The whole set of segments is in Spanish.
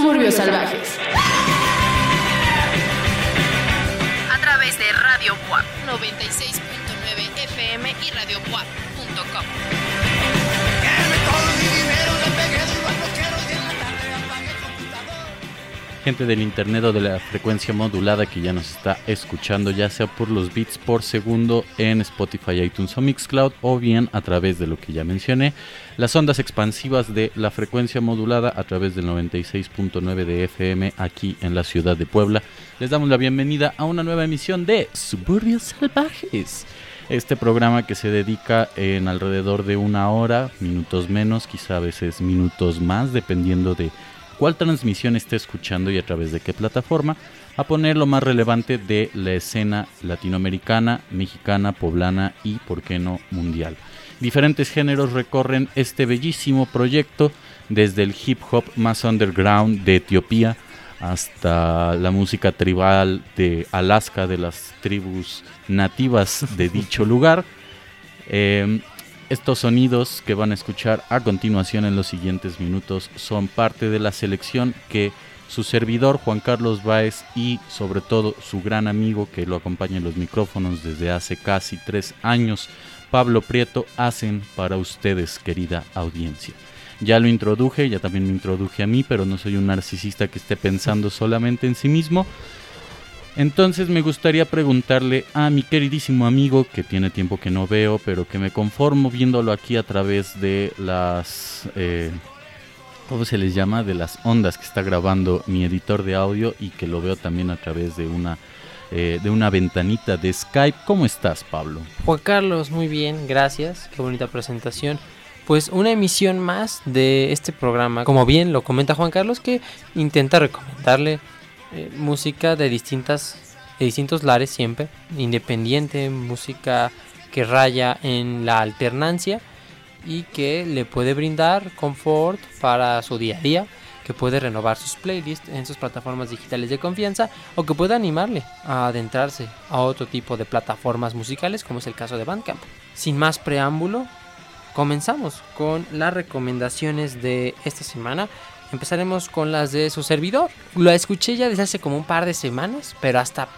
Suburbios Salvajes. A través de Radio WAP 96.9 FM y Radio gente del internet o de la frecuencia modulada que ya nos está escuchando, ya sea por los bits por segundo en Spotify, iTunes o Mixcloud, o bien a través de lo que ya mencioné, las ondas expansivas de la frecuencia modulada a través del 96.9 de FM aquí en la ciudad de Puebla. Les damos la bienvenida a una nueva emisión de Suburbios Salvajes. Este programa que se dedica en alrededor de una hora, minutos menos, quizá a veces minutos más, dependiendo de cuál transmisión esté escuchando y a través de qué plataforma, a poner lo más relevante de la escena latinoamericana, mexicana, poblana y, por qué no, mundial. Diferentes géneros recorren este bellísimo proyecto, desde el hip hop más underground de Etiopía hasta la música tribal de Alaska, de las tribus nativas de dicho lugar. Eh, estos sonidos que van a escuchar a continuación en los siguientes minutos son parte de la selección que su servidor Juan Carlos Báez y sobre todo su gran amigo que lo acompaña en los micrófonos desde hace casi tres años, Pablo Prieto, hacen para ustedes, querida audiencia. Ya lo introduje, ya también me introduje a mí, pero no soy un narcisista que esté pensando solamente en sí mismo. Entonces me gustaría preguntarle a mi queridísimo amigo que tiene tiempo que no veo, pero que me conformo viéndolo aquí a través de las... Eh, ¿Cómo se les llama? De las ondas que está grabando mi editor de audio y que lo veo también a través de una, eh, de una ventanita de Skype. ¿Cómo estás, Pablo? Juan Carlos, muy bien, gracias. Qué bonita presentación. Pues una emisión más de este programa, como bien lo comenta Juan Carlos, que intenta recomendarle eh, música de distintas de distintos lares siempre, independiente, música que raya en la alternancia y que le puede brindar confort para su día a día, que puede renovar sus playlists en sus plataformas digitales de confianza o que puede animarle a adentrarse a otro tipo de plataformas musicales como es el caso de Bandcamp. Sin más preámbulo, comenzamos con las recomendaciones de esta semana empezaremos con las de su servidor. Lo escuché ya desde hace como un par de semanas, pero hasta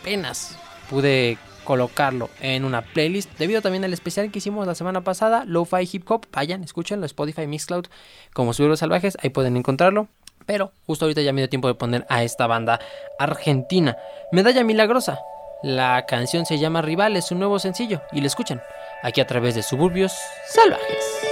apenas pude colocarlo en una playlist debido también al especial que hicimos la semana pasada, Lo-Fi Hip Hop. Vayan, escúchenlo, Spotify Mixcloud como Subiros Salvajes, ahí pueden encontrarlo. Pero justo ahorita ya me dio tiempo de poner a esta banda argentina. Medalla Milagrosa. La canción se llama Rival, es un nuevo sencillo y lo escuchan aquí a través de Suburbios Salvajes.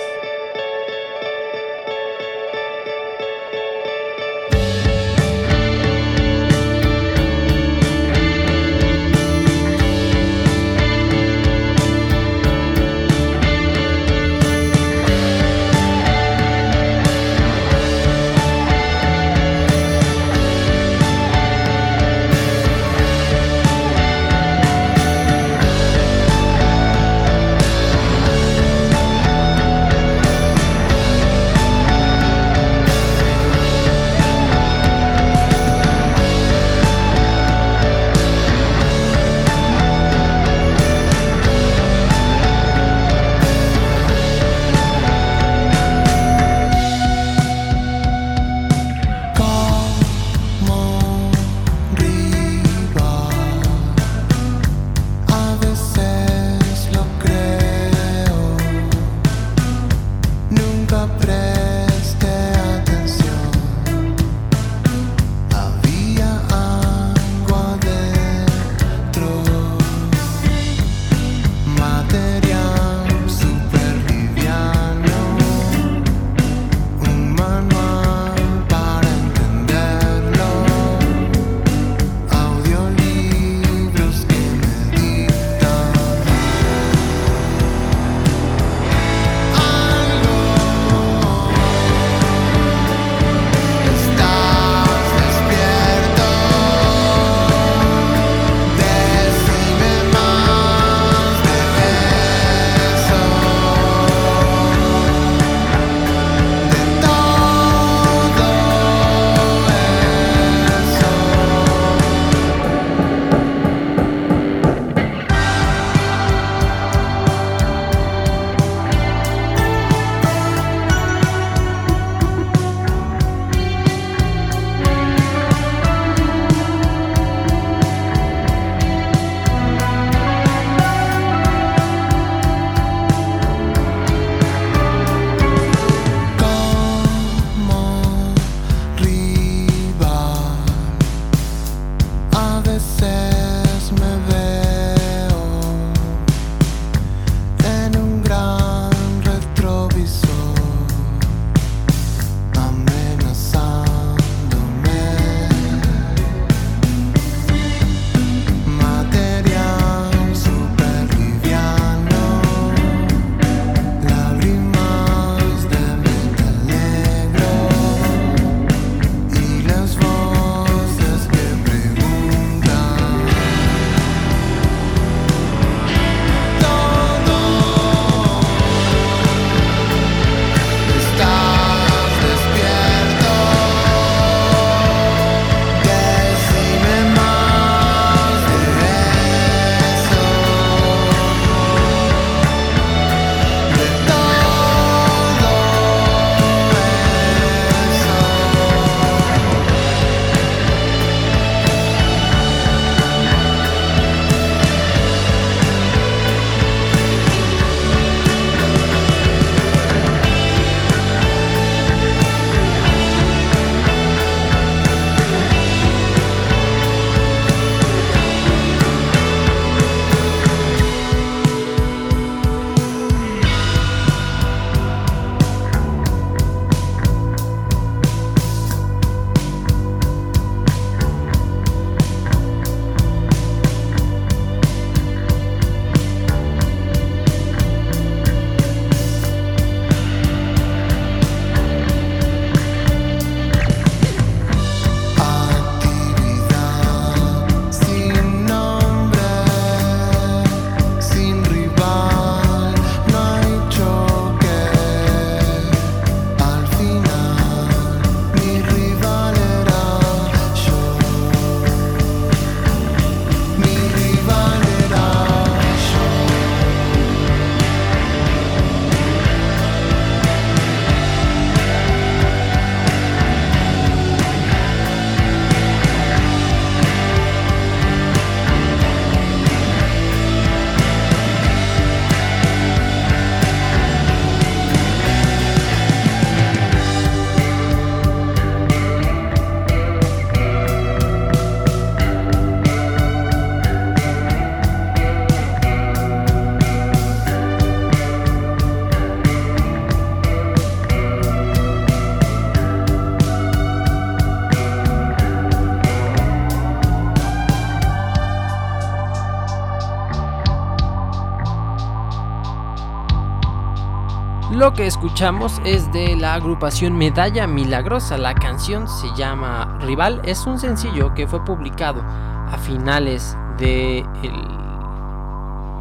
Lo que escuchamos es de la agrupación Medalla Milagrosa. La canción se llama Rival. Es un sencillo que fue publicado a finales de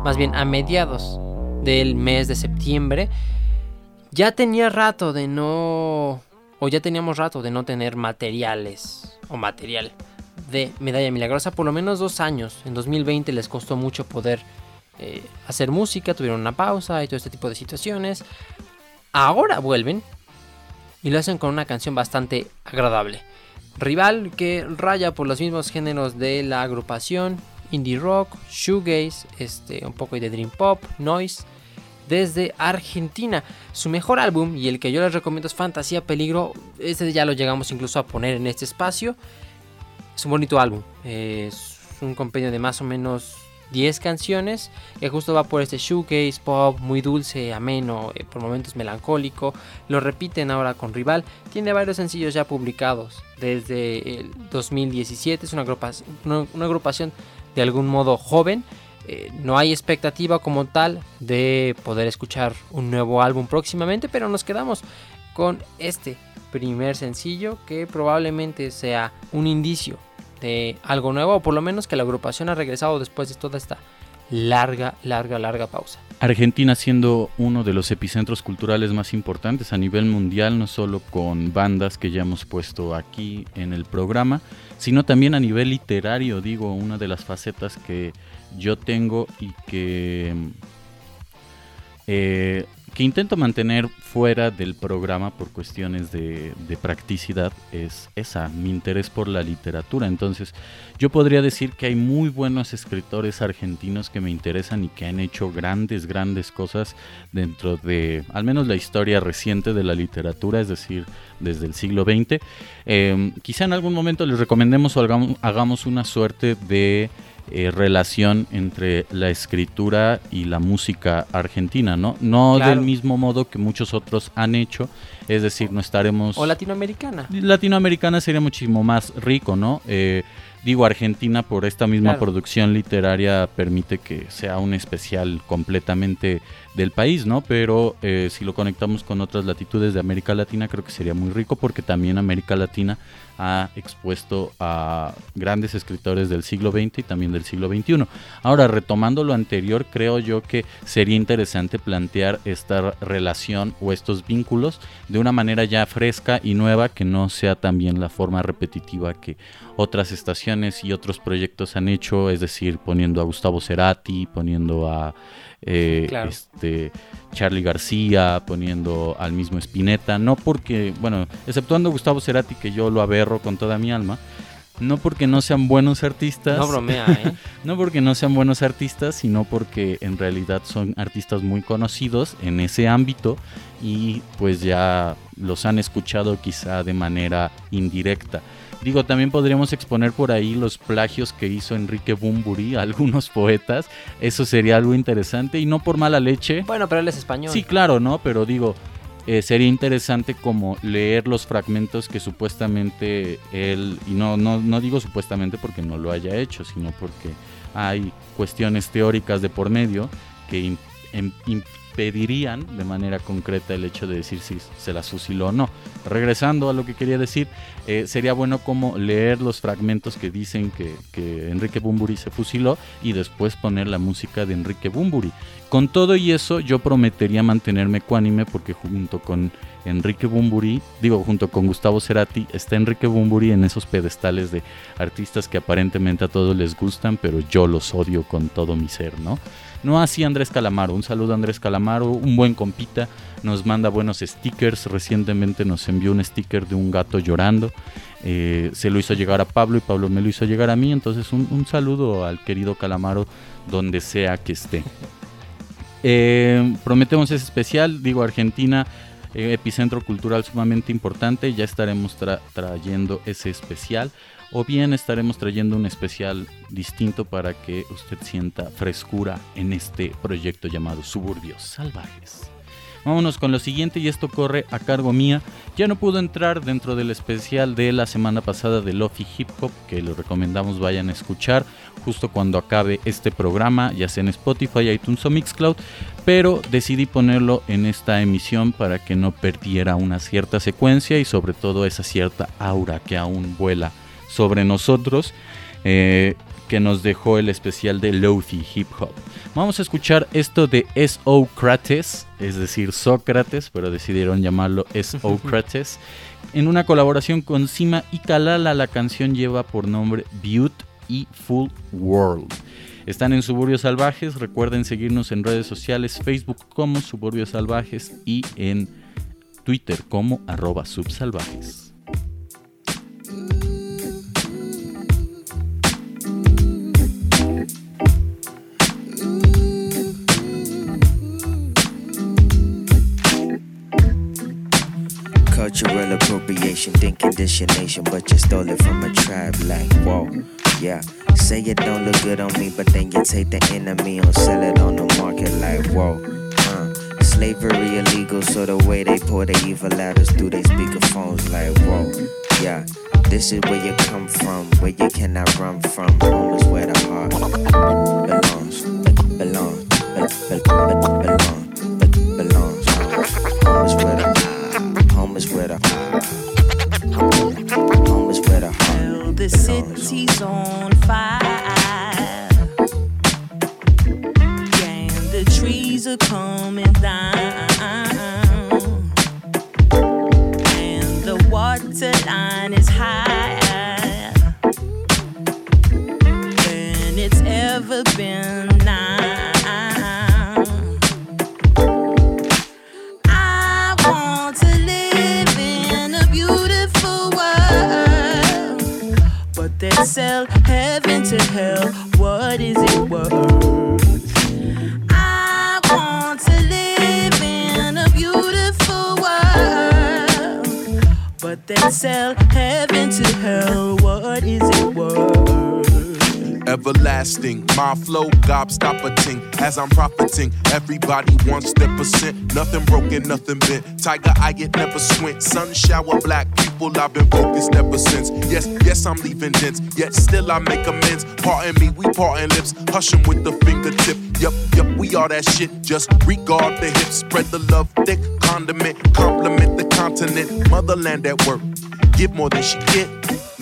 más bien a mediados del mes de septiembre. Ya tenía rato de no o ya teníamos rato de no tener materiales o material de Medalla Milagrosa, por lo menos dos años. En 2020 les costó mucho poder eh, hacer música, tuvieron una pausa y todo este tipo de situaciones. Ahora vuelven y lo hacen con una canción bastante agradable. Rival que raya por los mismos géneros de la agrupación, indie rock, shoegaze, este, un poco de dream pop, noise, desde Argentina. Su mejor álbum y el que yo les recomiendo es Fantasía Peligro. Este ya lo llegamos incluso a poner en este espacio. Es un bonito álbum. Es un compendio de más o menos 10 canciones que justo va por este shoegaze pop muy dulce, ameno, eh, por momentos melancólico. Lo repiten ahora con Rival. Tiene varios sencillos ya publicados desde el 2017. Es una agrupación, de algún modo joven. Eh, no hay expectativa como tal de poder escuchar un nuevo álbum próximamente, pero nos quedamos con este primer sencillo que probablemente sea un indicio de algo nuevo, o por lo menos que la agrupación ha regresado después de toda esta larga, larga, larga pausa. Argentina siendo uno de los epicentros culturales más importantes a nivel mundial, no solo con bandas que ya hemos puesto aquí en el programa, sino también a nivel literario, digo, una de las facetas que yo tengo y que eh, que intento mantener fuera del programa por cuestiones de, practicidad es esa, mi interés por la literatura. Entonces, yo podría decir que hay muy buenos escritores argentinos que me interesan y que han hecho grandes, grandes cosas dentro de, al menos la historia reciente de la literatura, es decir, desde el siglo XX. Em, quizá en algún momento les recomendemos o hagamos una suerte de eh, relación entre la escritura y la música argentina, ¿no? No del mismo modo que muchos otros han hecho, es decir, no estaremos... O latinoamericana. Latinoamericana sería muchísimo más rico, ¿no? Eh, digo, Argentina por esta misma producción literaria permite que sea un especial completamente del país, ¿no? Pero eh, si lo conectamos con otras latitudes de América Latina, creo que sería muy rico porque también América Latina ha expuesto a grandes escritores del siglo XX y también del siglo XXI. Ahora, retomando lo anterior, creo yo que sería interesante plantear esta relación o estos vínculos de una manera ya fresca y nueva que no sea también la forma repetitiva que otras estaciones y otros proyectos han hecho, es decir, poniendo a Gustavo Cerati, poniendo a eh, este, Charlie García, poniendo al mismo Spinetta, no porque, bueno, exceptuando Gustavo Cerati, que yo lo aberro con toda mi alma, no porque no sean buenos artistas. No bromea, ¿eh? no porque no sean buenos artistas, sino porque en realidad son artistas muy conocidos en ese ámbito y pues ya los han escuchado quizá de manera indirecta. Digo, también podríamos exponer por ahí los plagios que hizo Enrique Bumburi a algunos poetas. Eso sería algo interesante y no por mala leche. Bueno, pero él es español. Sí, claro, ¿no? Pero digo, eh, sería interesante como leer los fragmentos que supuestamente él, y no, no, no digo supuestamente porque no lo haya hecho, sino porque hay cuestiones teóricas de por medio que pedirían de manera concreta el hecho de decir si se las fusiló o no. Regresando a lo que quería decir, eh, sería bueno como leer los fragmentos que dicen que, que Enrique Bumburi se fusiló y después poner la música de Enrique Bumburi. Con todo y eso, yo prometería mantenerme ecuánime porque junto con Enrique Bumburi, digo, junto con Gustavo Cerati, está Enrique Bumburi en esos pedestales de artistas que aparentemente a todos les gustan, pero yo los odio con todo mi ser, ¿no? No así Andrés Calamaro. Un saludo a Andrés Calamaro, un buen compita. Nos manda buenos stickers. Recientemente nos envió un sticker de un gato llorando. Eh, se lo hizo llegar a Pablo y Pablo me lo hizo llegar a mí. Entonces un, saludo al querido Calamaro donde sea que esté. Eh, prometemos ese especial. Digo, Argentina eh, epicentro cultural sumamente importante. Ya estaremos trayendo ese especial o bien estaremos trayendo un especial distinto para que usted sienta frescura en este proyecto llamado Suburbios Salvajes. Vámonos con lo siguiente y esto corre a cargo mía. Ya no pudo entrar dentro del especial de la semana pasada de Lofi Hip Hop, que lo recomendamos vayan a escuchar justo cuando acabe este programa, ya sea en Spotify, iTunes o Mixcloud, pero decidí ponerlo en esta emisión para que no perdiera una cierta secuencia y sobre todo esa cierta aura que aún vuela sobre nosotros. Eh, que nos dejó el especial de Lofi Hip Hop. Vamos a escuchar esto de Socrates, es decir, Sócrates, pero decidieron llamarlo Socrates, en una colaboración con Sima y Kalala. La canción lleva por nombre Beauty y Full World. Están en Suburbios Salvajes, recuerden seguirnos en redes sociales, Facebook como Suburbios Salvajes y en Twitter como arroba subsalvajes. Cultural appropriation, think conditionation, but you stole it from a tribe like, whoa, yeah. Say it don't look good on me, but then you take the enemy and sell it on the market like, whoa. Uh, slavery illegal, so the way they pour the evil at us through they speakerphones like, whoa, yeah. This is where you come from, where you cannot run from. Home is where the heart as I'm profiting. Everybody wants their percent. Nothing broken, nothing bent. Tiger eye, it never squint. Sun shower, black people, I've been focused ever since. Yes, yes, I'm leaving dents. Yet still I make amends. Pardon me, we parting lips. Hush 'em with the fingertip. Yup, yup, we all that shit. Just regard the hips. Spread the love thick. Condiment, compliment the continent. Motherland at work. Give more than she get.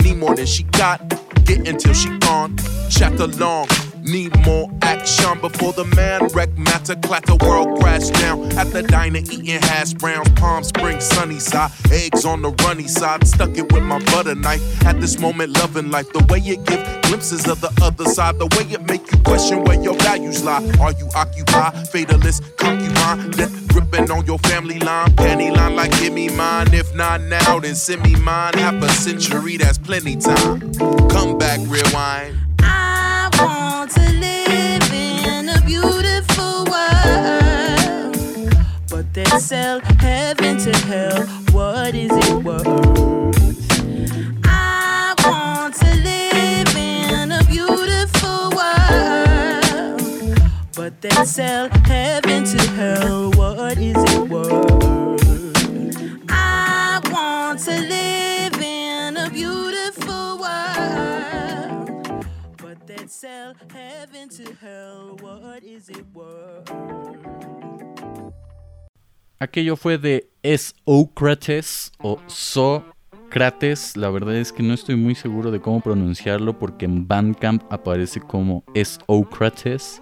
Need more than she got. Get until she gone. Chapter long. Need more action before the man wreck matter clatter world crash down. At the diner eating hash browns, Palm Springs, sunny side, eggs on the runny side. Stuck it with my butter knife. At this moment, loving life. The way it give glimpses of the other side. The way it make you question where your values lie. Are you occupied, fatalist, concubine, death gripping on your family line, panty line like give me mine. If not now, then send me mine. Half a century, that's plenty time. Come back, rewind. Beautiful world, but they sell heaven to hell. What is it worth? I want to live in a beautiful world, but they sell heaven to hell. What is it worth? I want to live in a beautiful Aquello fue de Socrates o Sócrates. La verdad es que no estoy muy seguro de cómo pronunciarlo porque en Bandcamp aparece como Socrates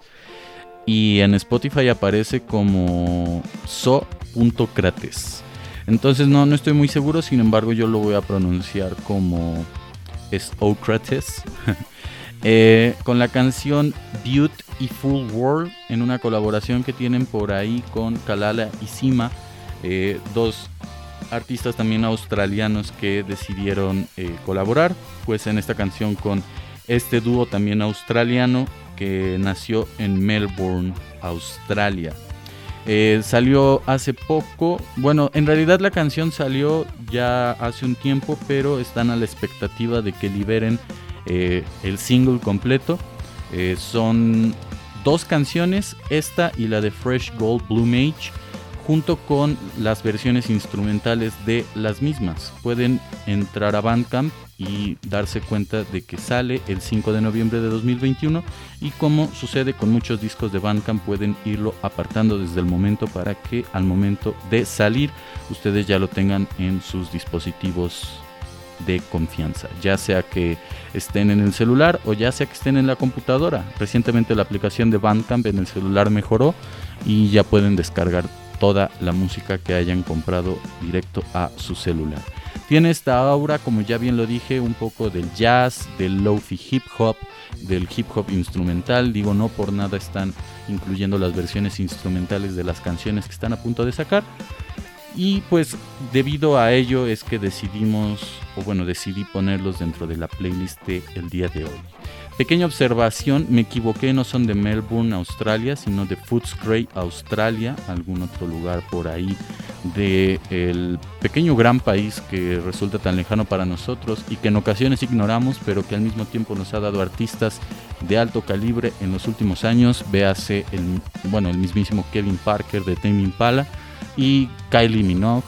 y en Spotify aparece como So.crates. Entonces no, no estoy muy seguro, sin embargo yo lo voy a pronunciar como Socrates. Eh, con la canción Beauty y Full World en una colaboración que tienen por ahí con Kalala y Sima, eh, dos artistas también australianos que decidieron eh, colaborar, pues en esta canción con este dúo también australiano que nació en Melbourne, Australia. Salió hace poco, bueno, en realidad la canción salió ya hace un tiempo, pero están a la expectativa de que liberen eh, el single completo. Eh, son dos canciones, esta y la de Fresh Gold Blue Mage, junto con las versiones instrumentales de las mismas. Pueden entrar a Bandcamp y darse cuenta de que sale el 5 de noviembre de 2021 y como sucede con muchos discos de Bandcamp pueden irlo apartando desde el momento para que al momento de salir ustedes ya lo tengan en sus dispositivos de confianza, ya sea que estén en el celular o ya sea que estén en la computadora. Recientemente la aplicación de Bandcamp en el celular mejoró y ya pueden descargar toda la música que hayan comprado directo a su celular. Tiene esta aura, como ya bien lo dije, un poco del jazz, del lofi hip hop, del hip hop instrumental. Digo, no por nada están incluyendo las versiones instrumentales de las canciones que están a punto de sacar. Y pues debido a ello es que decidimos, o bueno, decidí ponerlos dentro de la playlist de el día de hoy. Pequeña observación, me equivoqué, no son de Melbourne, Australia, sino de Footscray, Australia, algún otro lugar por ahí del el pequeño gran país que resulta tan lejano para nosotros y que en ocasiones ignoramos, pero que al mismo tiempo nos ha dado artistas de alto calibre en los últimos años. Véase el, bueno, el mismísimo Kevin Parker de Tame Impala y Kylie Minogue.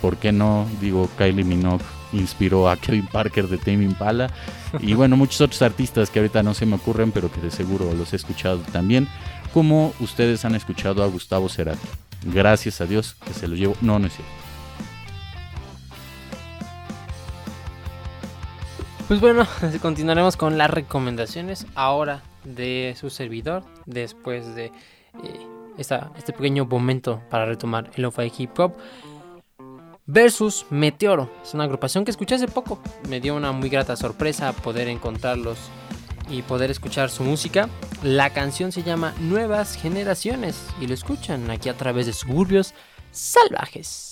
¿Por qué no? Digo, Kylie Minogue inspiró a Kevin Parker de Tame Impala y bueno, muchos otros artistas que ahorita no se me ocurren, pero que de seguro los he escuchado también, como ustedes han escuchado a Gustavo Cerati. Gracias a Dios que se lo llevo. No, no es cierto. Pues bueno, continuaremos con las recomendaciones ahora de su servidor, después de eh, este pequeño momento para retomar el lo-fi hip hop versus Meteoro. Es una agrupación que escuché hace poco. Me dio una muy grata sorpresa poder encontrarlos y poder escuchar su música. La canción se llama Nuevas Generaciones y lo escuchan aquí a través de Suburbios Salvajes.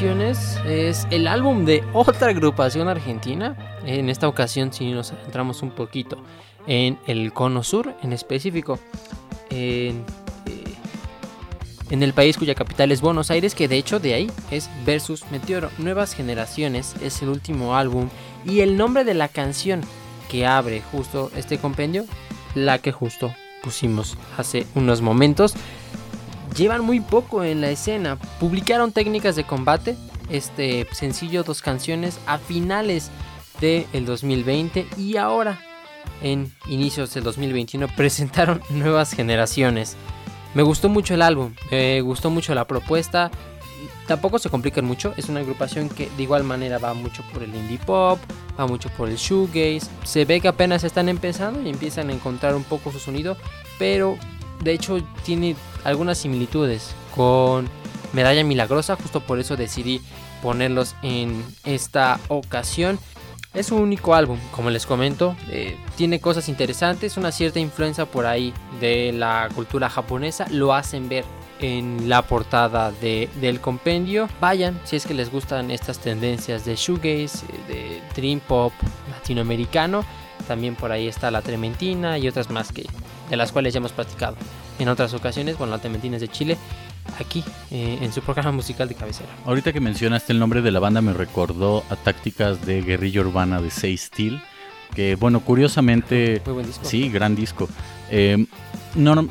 Es el álbum de otra agrupación argentina. En esta ocasión si nos centramos un poquito en el cono sur en específico. En, eh, en el país cuya capital es Buenos Aires, que de hecho de ahí es Versus Meteoro. Nuevas Generaciones es el último álbum y el nombre de la canción que abre justo este compendio, la que justo pusimos hace unos momentos llevan muy poco en la escena. Publicaron técnicas de combate, este sencillo, dos canciones a finales del 2020 y ahora en inicios del 2021 presentaron nuevas generaciones. Me gustó mucho el álbum, me gustó mucho la propuesta. Tampoco se complican mucho, es una agrupación que de igual manera va mucho por el indie pop, va mucho por el shoegaze. Se ve que apenas están empezando y empiezan a encontrar un poco su sonido, pero de hecho tiene algunas similitudes con Medalla Milagrosa, justo por eso decidí ponerlos en esta ocasión. Es un único álbum, como les comento, eh, tiene cosas interesantes, una cierta influencia por ahí de la cultura japonesa, lo hacen ver en la portada del compendio. Vayan si es que les gustan estas tendencias de shoegaze, de dream pop latinoamericano. También por ahí está la Trementina y otras más que de las cuales ya hemos platicado en otras ocasiones, bueno, la Trementina es de Chile, aquí eh, en su programa musical de cabecera. Ahorita que mencionaste el nombre de la banda me recordó a tácticas de guerrilla urbana de Say Steel, que bueno, curiosamente... Muy buen disco. Sí, gran disco. Eh, no,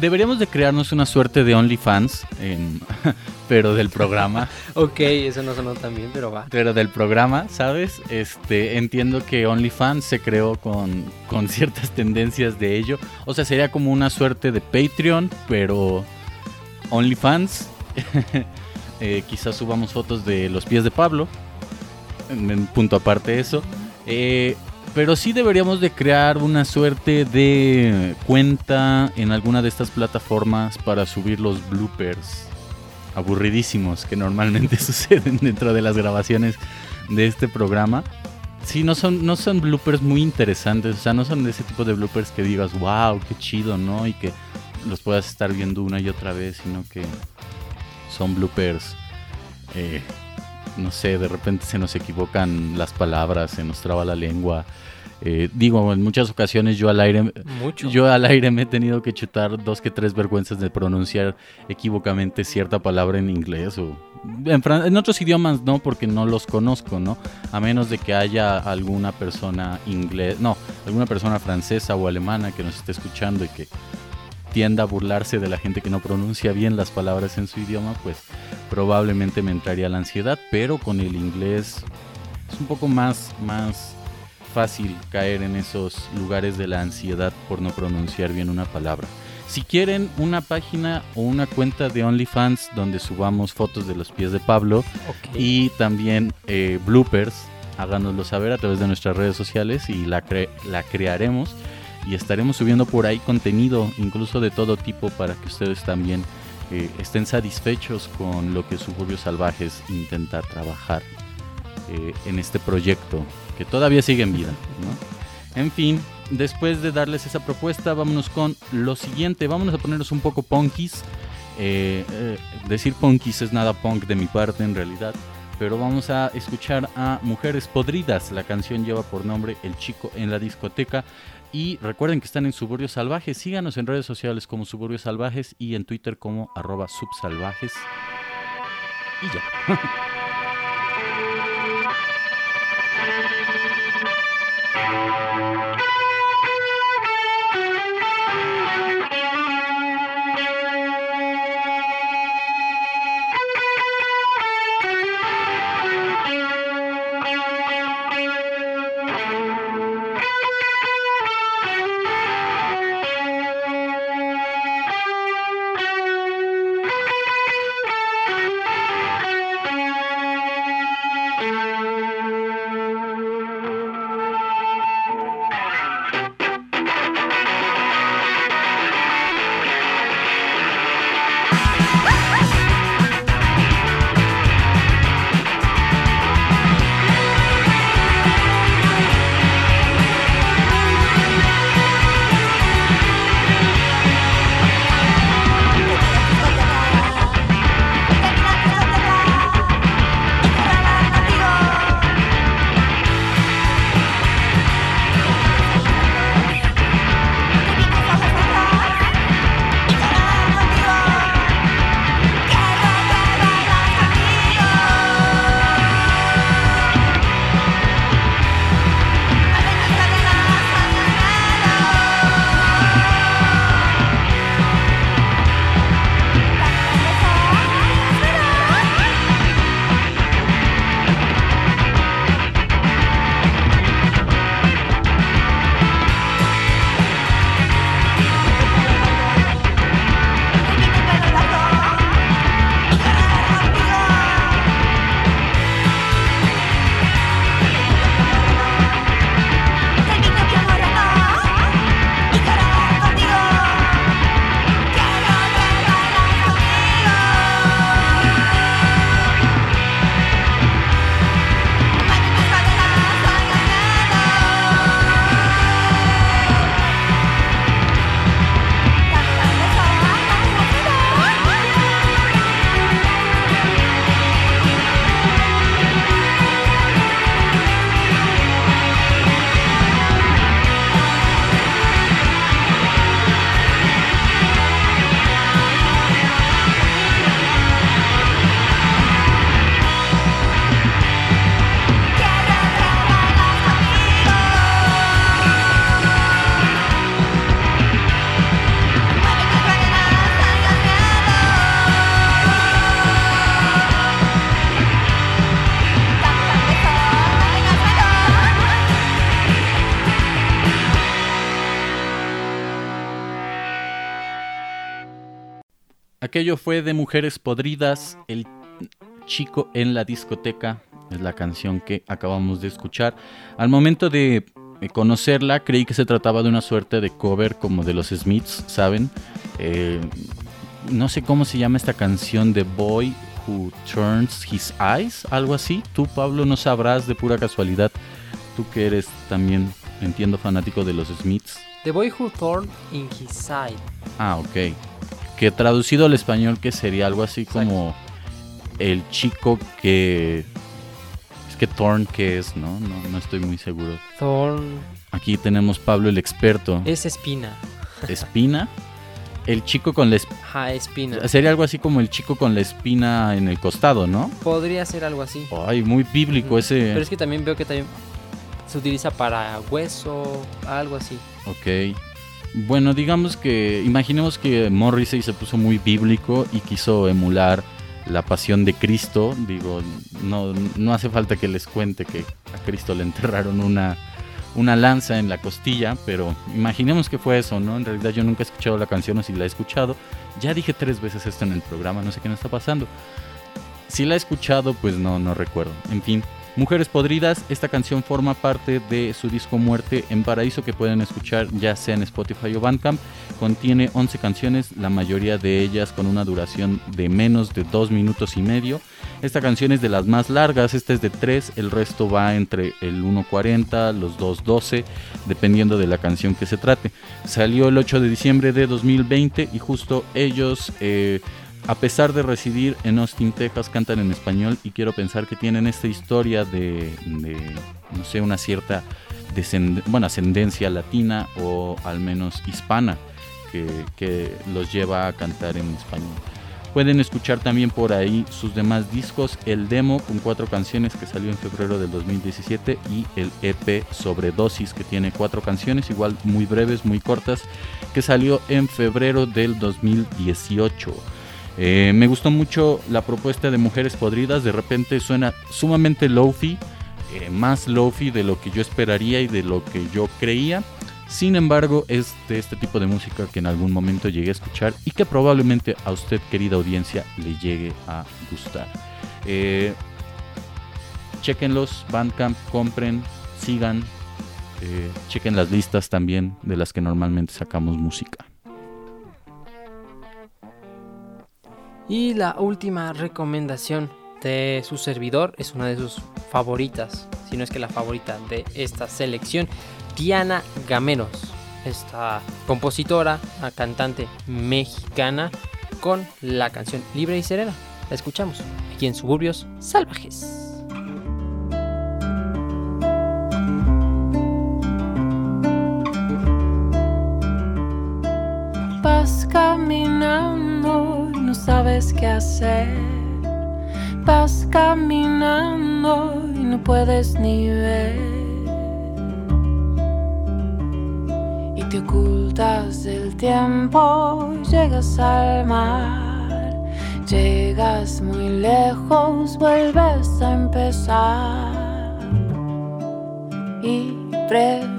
deberíamos de crearnos una suerte de OnlyFans, en, pero del programa. ok, eso no sonó tan bien, pero va. Pero del programa, ¿sabes? Este, entiendo que OnlyFans se creó con, con ciertas tendencias de ello. O sea, sería como una suerte de Patreon, pero OnlyFans. eh, quizás subamos fotos de los pies de Pablo. En, en punto aparte eso. Eh, pero sí deberíamos de crear una suerte de cuenta en alguna de estas plataformas para subir los bloopers aburridísimos que normalmente suceden dentro de las grabaciones de este programa. Sí, no son, no son bloopers muy interesantes, o sea, no son de ese tipo de bloopers que digas, wow, qué chido, ¿no? Y que los puedas estar viendo una y otra vez, sino que son bloopers, eh, no sé, de repente se nos equivocan las palabras, se nos traba la lengua. Eh, digo, en muchas ocasiones yo al aire, Mucho. yo al aire me he tenido que chutar dos que tres vergüenzas de pronunciar equívocamente cierta palabra en inglés o en, en otros idiomas no, porque no los conozco, ¿no? A menos de que haya alguna persona inglés, no, alguna persona francesa o alemana que nos esté escuchando y que tienda a burlarse de la gente que no pronuncia bien las palabras en su idioma, pues probablemente me entraría la ansiedad, pero con el inglés es un poco más, más fácil caer en esos lugares de la ansiedad por no pronunciar bien una palabra. Si quieren una página o una cuenta de OnlyFans donde subamos fotos de los pies de Pablo Ok. y también eh, bloopers, háganoslo saber a través de nuestras redes sociales y la, cre- la crearemos y estaremos subiendo por ahí contenido incluso de todo tipo para que ustedes también eh, estén satisfechos con lo que Suburbios Salvajes intenta trabajar eh, en este proyecto que todavía sigue en vida. ¿no? En fin, después de darles esa propuesta, vámonos con lo siguiente. Vámonos a ponernos un poco punkis. Eh, eh, decir punkis es nada punk de mi parte en realidad. Pero vamos a escuchar a Mujeres Podridas. La canción lleva por nombre El Chico en la discoteca. Y recuerden que están en Suburbios Salvajes. Síganos en redes sociales como Suburbios Salvajes y en Twitter como arroba subsalvajes. Y ya. Aquello fue de Mujeres Podridas, el chico en la discoteca, es la canción que acabamos de escuchar. Al momento de eh, conocerla, creí que se trataba de una suerte de cover como de los Smiths, ¿saben? Eh, no sé cómo se llama esta canción de Boy Who Turns His Eyes, algo así. Tú, Pablo, no sabrás de pura casualidad. Tú que eres también, entiendo, fanático de los Smiths. The Boy Who Thorn in His Side. Ah, ok. Que traducido al español, que sería algo así como el chico que... Es que Thorn, ¿qué es? No, no, no estoy muy seguro. Thorn Aquí tenemos Pablo el experto. es espina. Espina. El chico con la espina. Ajá, espina. Sería algo así como el chico con la espina en el costado, ¿no? Podría ser algo así. Ay, muy bíblico ese. Pero es que también veo que también se utiliza para hueso, algo así. Ok. Bueno, digamos que imaginemos que Morrissey se puso muy bíblico y quiso emular la pasión de Cristo. Digo, no, no hace falta que les cuente que a Cristo le enterraron una, una lanza en la costilla, pero imaginemos que fue eso, ¿no? En realidad yo nunca he escuchado la canción o si la he escuchado. Ya dije tres veces esto en el programa, no sé qué me está pasando. Si la he escuchado, pues no, no recuerdo. En fin, Mujeres Podridas, esta canción forma parte de su disco Muerte en Paraíso que pueden escuchar ya sea en Spotify o Bandcamp. Contiene 11 canciones, la mayoría de ellas con una duración de menos de 2 minutos y medio. Esta canción es de las más largas, esta es de 3, el resto va entre el 1.40, los 2.12, dependiendo de la canción que se trate. Salió el 8 de diciembre de 2020 y justo ellos... eh, a pesar de residir en Austin, Texas, cantan en español y quiero pensar que tienen esta historia de, no sé, una cierta ascendencia latina o al menos hispana que, que los lleva a cantar en español. Pueden escuchar también por ahí sus demás discos, el demo con cuatro canciones que salió en febrero del 2017 y el EP Sobredosis que tiene cuatro canciones, igual muy breves, muy cortas, que salió en febrero del 2018. Eh, me gustó mucho la propuesta de Mujeres Podridas, de repente suena sumamente lofi, eh, más lofi de lo que yo esperaría y de lo que yo creía. Sin embargo, es de este tipo de música que en algún momento llegué a escuchar y que probablemente a usted, querida audiencia, le llegue a gustar. Eh, chequenlos, Bandcamp, compren, sigan, eh, chequen las listas también de las que normalmente sacamos música. Y la última recomendación de su servidor es una de sus favoritas, si no es que la favorita de esta selección, Diana Gameros, esta compositora, cantante mexicana con la canción Libre y Serena. La escuchamos aquí en Suburbios Salvajes. Vas caminando y no sabes qué hacer. Vas caminando y no puedes ni ver. Y te ocultas del tiempo, llegas al mar. Llegas muy lejos, vuelves a empezar. Y preguntan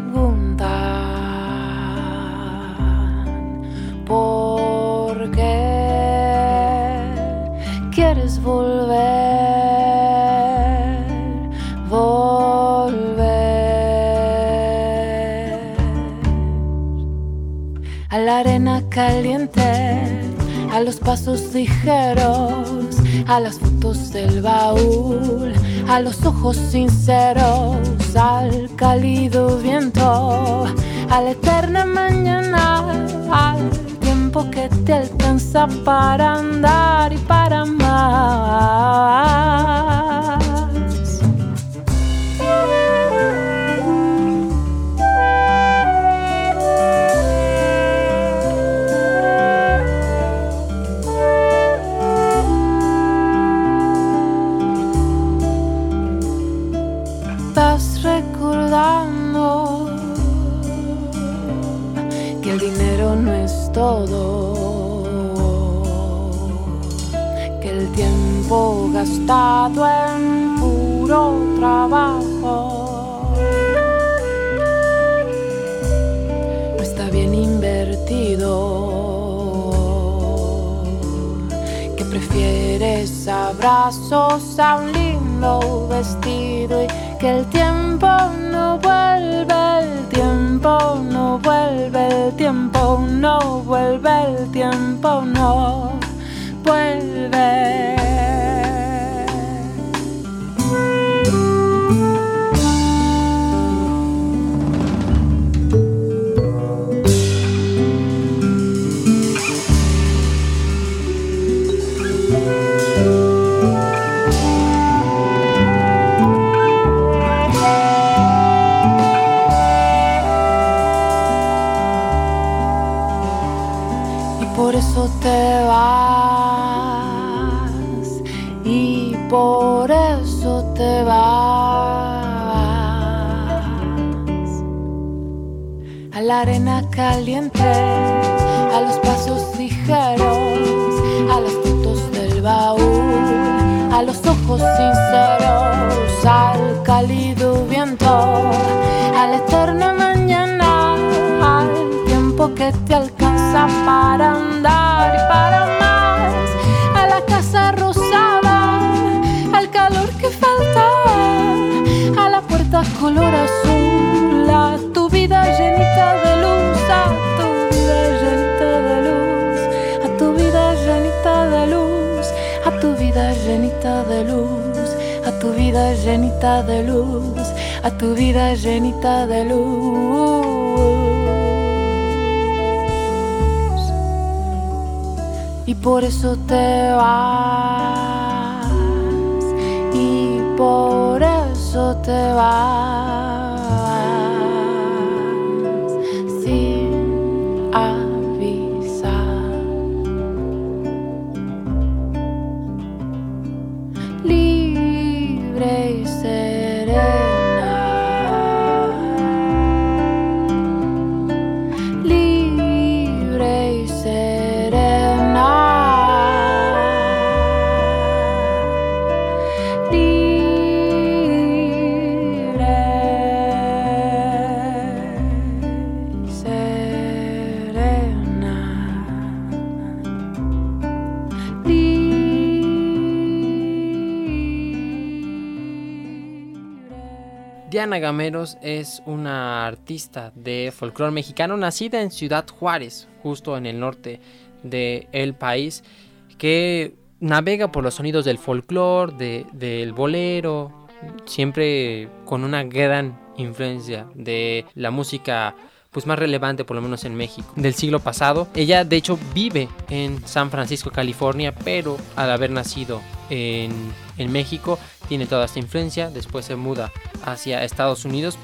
a los pasos ligeros, a las fotos del baúl, a los ojos sinceros, al cálido viento, a la eterna mañana, al tiempo que te alcanza para andar y para más. Que el tiempo gastado en puro trabajo no está bien invertido. Prefieres abrazos a un lindo vestido y que tiempo no vuelve, el tiempo no vuelve, el tiempo no vuelve, el tiempo no vuelve. Te vas y por eso te vas. A la arena caliente a los pasos ligeros a las fotos del baúl a los ojos sinceros al cálido viento a la eterna mañana al tiempo que te alcanza para andar y para más, a la casa rosada, al calor que falta, a la puerta color azul, a tu vida llenita de luz, a tu vida llenita de luz, a tu vida llenita de luz, a tu vida llenita de luz, a tu vida llenita de luz, a tu vida llenita de luz. Y por eso te vas. Y por eso te vas Diana Gameros es una artista de folclore mexicano nacida en Ciudad Juárez, justo en el norte del país, que navega por los sonidos del folclore, de- del bolero, siempre con una gran influencia de la música pues más relevante por lo menos en México del siglo pasado. Ella de hecho vive en San Francisco, California, pero al haber nacido en, en México tiene toda esta influencia, después se muda hacia Estados Unidos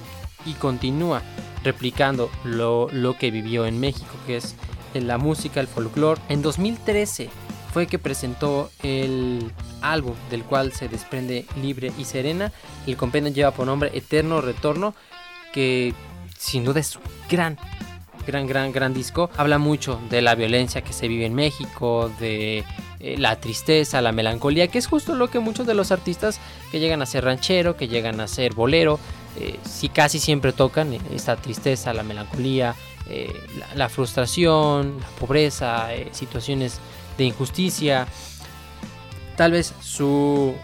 y continúa replicando lo, lo que vivió en México, que es la música, el folclore. En 2013 fue que presentó el álbum del cual se desprende Libre y Serena. El compendio lleva por nombre Eterno Retorno, que sin duda es gran, gran, gran, gran disco. Habla mucho de la violencia que se vive en México, de eh, la tristeza, la melancolía, que es justo lo que muchos de los artistas que llegan a ser ranchero, que llegan a ser bolero, eh, sí casi siempre tocan eh, esta tristeza, la melancolía, la, frustración, la pobreza, situaciones de injusticia. Tal vez su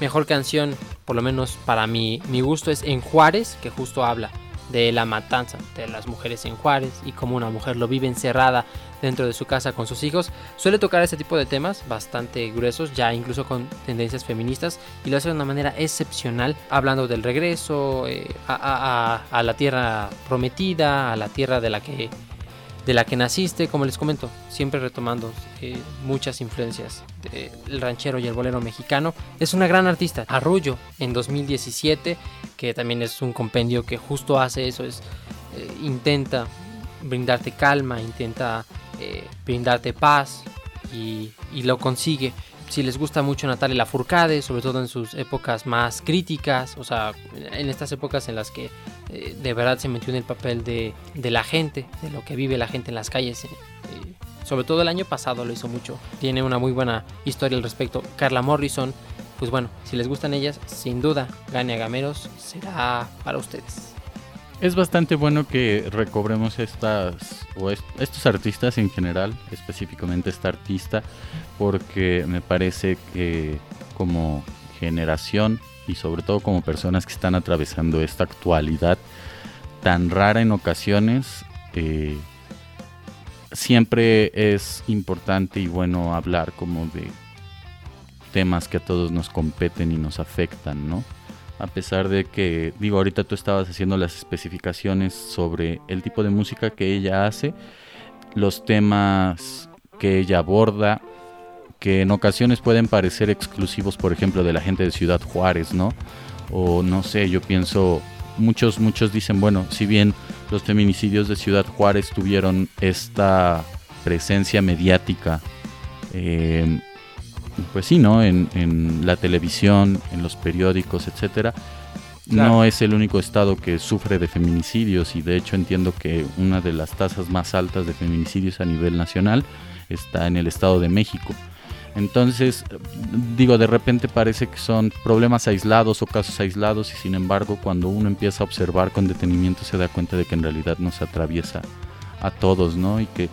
mejor canción, por lo menos para mi, mi gusto, es En Juárez, que justo habla de la matanza de las mujeres en Juárez y cómo una mujer lo vive encerrada dentro de su casa con sus hijos. Suele tocar este tipo de temas bastante gruesos, ya incluso con tendencias feministas, y lo hace de una manera excepcional, hablando del regreso eh, a, la tierra prometida, a la tierra de la que de la que naciste, como les comento, siempre retomando eh, muchas influencias del ranchero y el bolero mexicano. Es una gran artista. Arrullo en 2017, que también es un compendio que justo hace eso, es eh, intenta brindarte calma, intenta eh, brindarte paz y, y lo consigue. Si les gusta mucho Natalia Lafourcade, sobre todo en sus épocas más críticas, o sea, en estas épocas en las que eh, de verdad se metió en el papel de, de la gente, de lo que vive la gente en las calles. eh, eh, sobre todo el año pasado lo hizo mucho. Tiene una muy buena historia al respecto. Carla Morrison, pues bueno, si les gustan ellas, sin duda, Gane a Gameros será para ustedes. Es bastante bueno que recobremos estas o est- estos artistas en general, específicamente esta artista, porque me parece que como generación y sobre todo como personas que están atravesando esta actualidad tan rara en ocasiones, eh, siempre es importante y bueno hablar como de temas que a todos nos competen y nos afectan, ¿no? A pesar de que, digo, ahorita tú estabas haciendo las especificaciones sobre el tipo de música que ella hace, los temas que ella aborda, que en ocasiones pueden parecer exclusivos, por ejemplo, de la gente de Ciudad Juárez, ¿no? O no sé, yo pienso, muchos, muchos dicen, bueno, si bien los feminicidios de Ciudad Juárez tuvieron esta presencia mediática, eh, pues sí, ¿no? En, en la televisión, en los periódicos, etcétera. Claro. No es el único estado que sufre de feminicidios y de hecho entiendo que una de las tasas más altas de feminicidios a nivel nacional está en el estado de México. Entonces, digo, de repente parece que son problemas aislados o casos aislados y sin embargo cuando uno empieza a observar con detenimiento se da cuenta de que en realidad nos atraviesa a todos, ¿no? Y que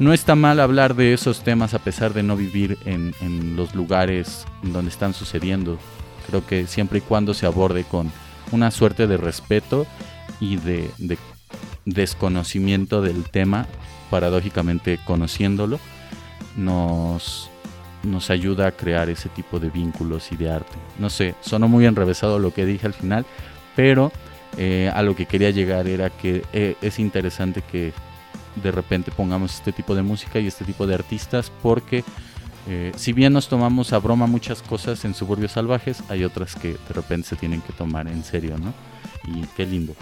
no está mal hablar de esos temas a pesar de no vivir en, en los lugares donde están sucediendo. Creo que siempre y cuando se aborde con una suerte de respeto y de, de desconocimiento del tema, paradójicamente conociéndolo, nos, nos ayuda a crear ese tipo de vínculos y de arte. No sé, sonó muy enrevesado lo que dije al final, pero eh, a lo que quería llegar era que eh, es interesante que de repente pongamos este tipo de música y este tipo de artistas porque eh, si bien nos tomamos a broma muchas cosas en Suburbios Salvajes, hay otras que de repente se tienen que tomar en serio, ¿no? Y qué lindo.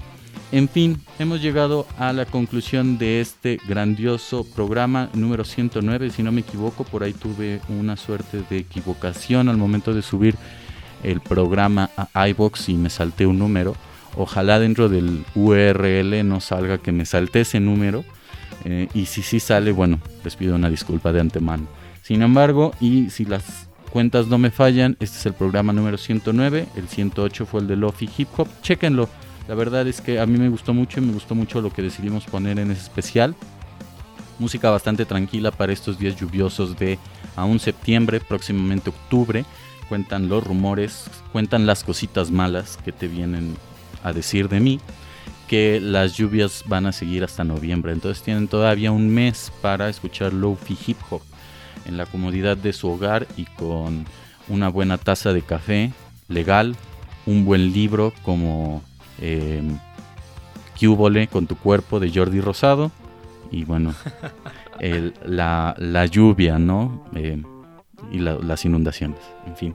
En fin, hemos llegado a la conclusión de este grandioso programa número 109, si no me equivoco, por ahí tuve una suerte de equivocación al momento de subir el programa a iBox y me salté un número. Ojalá dentro del URL no salga que me salté ese número. Eh, y si sí sale, bueno, les pido una disculpa de antemano. Sin embargo, y si las cuentas no me fallan, este es el programa número 109, el 108 fue el de Lofi Hip Hop, chequenlo. La verdad es que a mí me gustó mucho y me gustó mucho lo que decidimos poner en ese especial. Música bastante tranquila para estos días lluviosos de aún septiembre, próximamente octubre. Cuentan los rumores, cuentan las cositas malas que te vienen a decir de mí que las lluvias van a seguir hasta noviembre. Entonces tienen todavía un mes para escuchar Lofi Hip Hop en la comodidad de su hogar y con una buena taza de café legal, un buen libro como eh, Cúbole con tu cuerpo de Jordi Rosado y bueno, el- la, la lluvia, ¿no? Eh, y la- las inundaciones, en fin.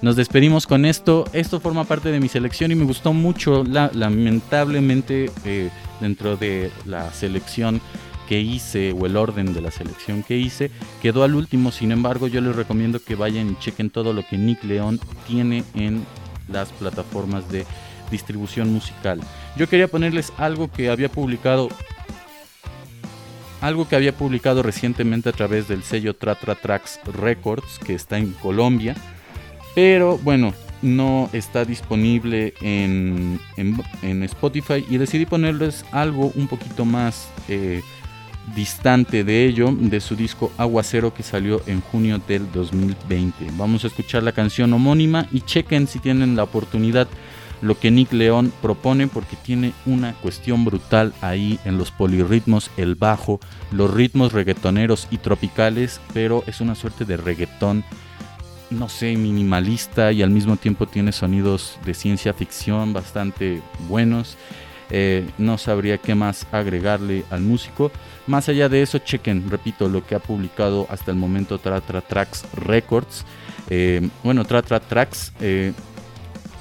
Nos despedimos con esto. Esto forma parte de mi selección y me gustó mucho. La- lamentablemente, eh, dentro de la selección que hice, o el orden de la selección que hice, quedó al último. Sin embargo, yo les recomiendo que vayan y chequen todo lo que Nick León tiene en las plataformas de distribución musical. Yo quería ponerles algo que había publicado algo que había publicado recientemente a través del sello Tratra Tracks Records, que está en Colombia, pero bueno, no está disponible en, en- Spotify y decidí ponerles algo un poquito más eh, distante de ello, de su disco Aguacero que salió en junio del 2020. Vamos a escuchar la canción homónima y chequen si tienen la oportunidad lo que Nick León propone porque tiene una cuestión brutal ahí en los polirritmos, el bajo, los ritmos reggaetoneros y tropicales, pero es una suerte de reggaetón, no sé, minimalista y al mismo tiempo tiene sonidos de ciencia ficción bastante buenos. Eh, no sabría qué más agregarle al músico. Más allá de eso, chequen, repito, lo que ha publicado hasta el momento Tratra Tracks Records. Eh, bueno, Tratra Tracks eh,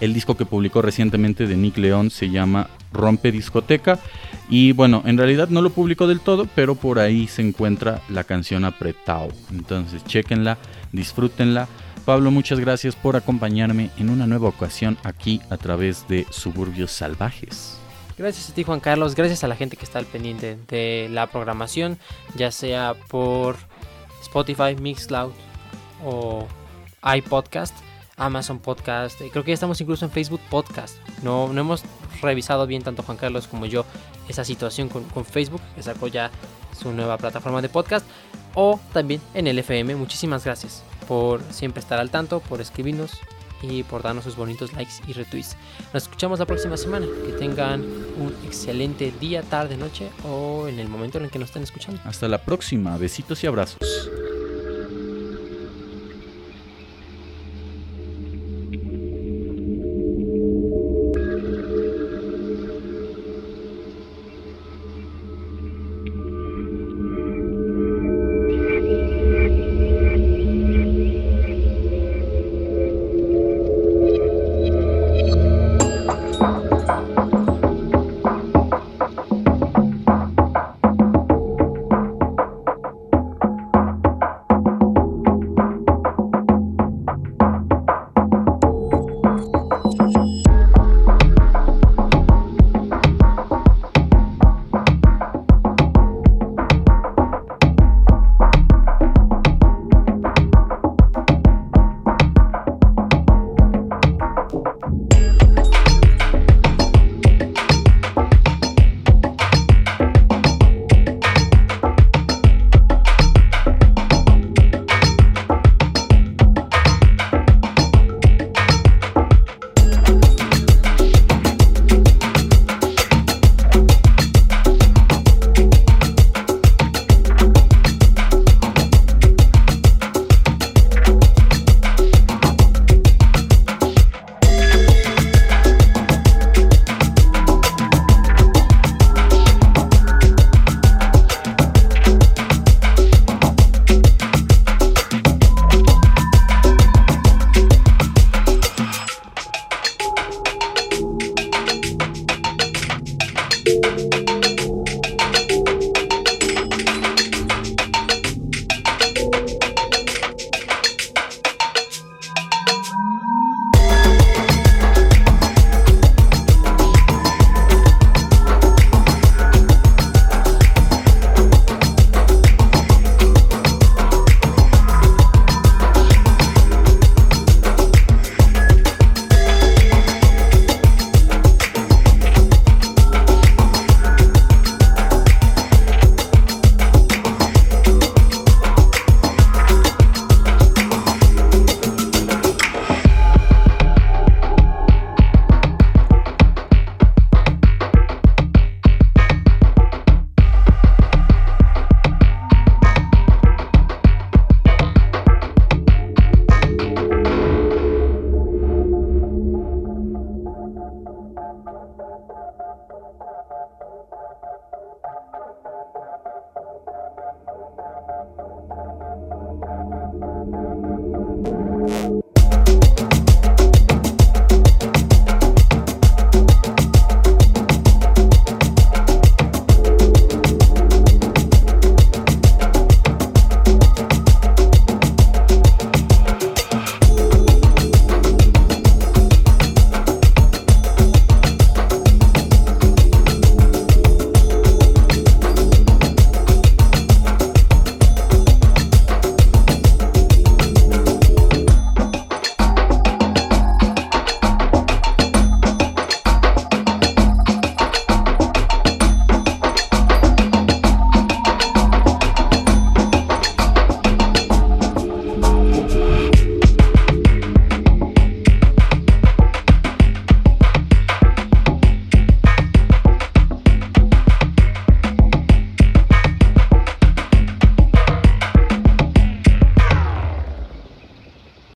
el disco que publicó recientemente de Nick León se llama Rompe Discoteca. Y bueno, en realidad no lo publicó del todo, pero por ahí se encuentra la canción Apretao. Entonces, chequenla, disfrútenla. Pablo, muchas gracias por acompañarme en una nueva ocasión aquí a través de Suburbios Salvajes. Gracias a ti Juan Carlos, gracias a la gente que está al pendiente de la programación, ya sea por Spotify, Mixcloud o iPodcast, Amazon Podcast, eh, creo que ya estamos incluso en Facebook Podcast. No, no hemos revisado bien tanto Juan Carlos como yo esa situación con, con Facebook, que sacó ya su nueva plataforma de podcast, o también en el FM. Muchísimas gracias por siempre estar al tanto, por escribirnos y por darnos sus bonitos likes y retweets. Nos escuchamos la próxima semana. Que tengan un excelente día, tarde, noche o en el momento en el que nos estén escuchando. Hasta la próxima. Besitos y abrazos.